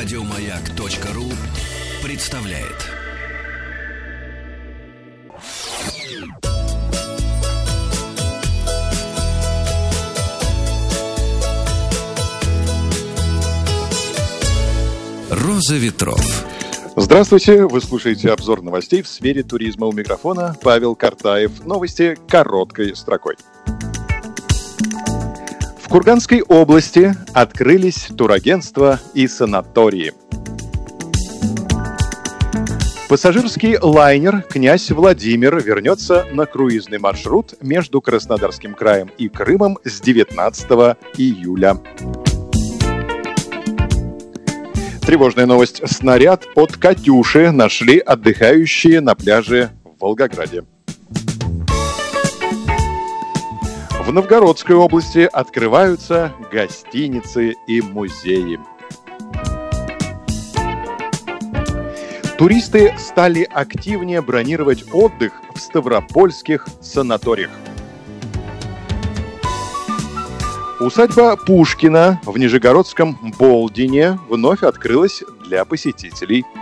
Радиомаяк.ру представляет. Роза ветров. Здравствуйте, вы слушаете обзор новостей в сфере туризма у микрофона Павел Картаев. Новости короткой строкой. В Курганской области открылись турагентства и санатории. Пассажирский лайнер «Князь Владимир» вернется на круизный маршрут между Краснодарским краем и Крымом с 19 июля. Тревожная новость. Снаряд от «Катюши» нашли отдыхающие на пляже в Волгограде. В Новгородской области открываются гостиницы и музеи. Туристы стали активнее бронировать отдых в ставропольских санаториях. Усадьба Пушкина в Нижегородском Болдине вновь открылась для посетителей –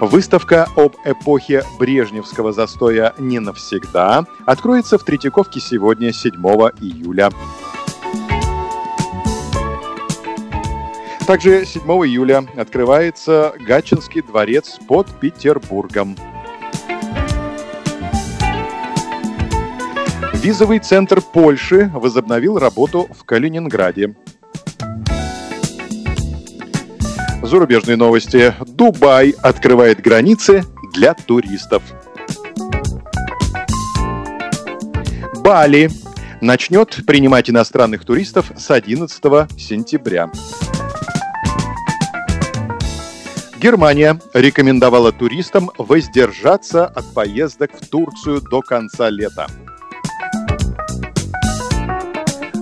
Выставка об эпохе Брежневского застоя не навсегда откроется в Третьяковке сегодня, 7 июля. Также 7 июля открывается Гатчинский дворец под Петербургом. Визовый центр Польши возобновил работу в Калининграде. Зарубежные новости. Дубай открывает границы для туристов. Бали начнет принимать иностранных туристов с 11 сентября. Германия рекомендовала туристам воздержаться от поездок в Турцию до конца лета.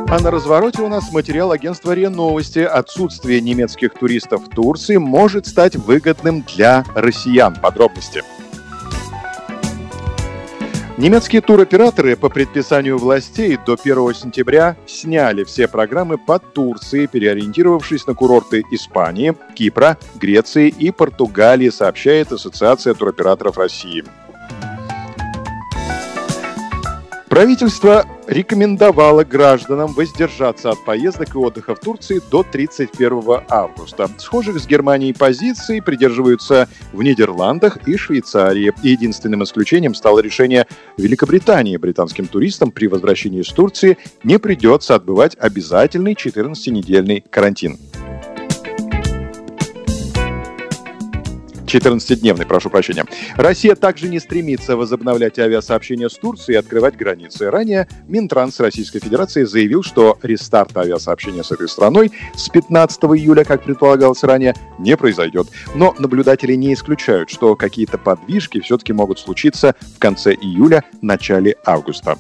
А на развороте у нас материал агентства РИА Новости. Отсутствие немецких туристов в Турции может стать выгодным для россиян. Подробности. Немецкие туроператоры по предписанию властей до 1 сентября сняли все программы по Турции, переориентировавшись на курорты Испании, Кипра, Греции и Португалии, сообщает Ассоциация туроператоров России. Правительство рекомендовало гражданам воздержаться от поездок и отдыха в Турции до 31 августа. Схожих с Германией позиций придерживаются в Нидерландах и Швейцарии. Единственным исключением стало решение Великобритании. Британским туристам при возвращении из Турции не придется отбывать обязательный 14-недельный карантин. 14-дневный, прошу прощения. Россия также не стремится возобновлять авиасообщение с Турцией и открывать границы. Ранее Минтранс Российской Федерации заявил, что рестарт авиасообщения с этой страной с 15 июля, как предполагалось ранее, не произойдет. Но наблюдатели не исключают, что какие-то подвижки все-таки могут случиться в конце июля, начале августа.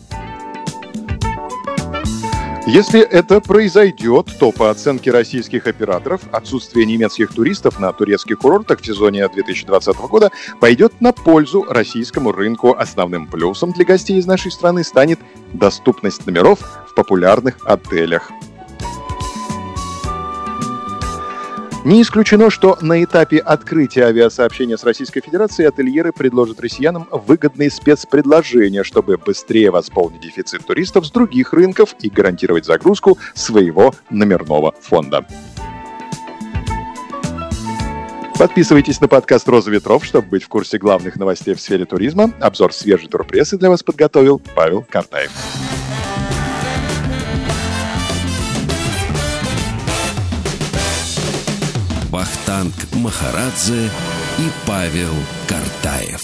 Если это произойдет, то по оценке российских операторов отсутствие немецких туристов на турецких курортах в сезоне 2020 года пойдет на пользу российскому рынку. Основным плюсом для гостей из нашей страны станет доступность номеров в популярных отелях. Не исключено, что на этапе открытия авиасообщения с Российской Федерацией ательеры предложат россиянам выгодные спецпредложения, чтобы быстрее восполнить дефицит туристов с других рынков и гарантировать загрузку своего номерного фонда. Подписывайтесь на подкаст «Роза ветров», чтобы быть в курсе главных новостей в сфере туризма. Обзор свежей турпрессы для вас подготовил Павел Картаев. Вахтанг Махарадзе и Павел Картаев.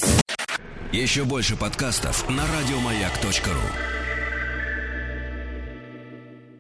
Еще больше подкастов на радиомаяк.ру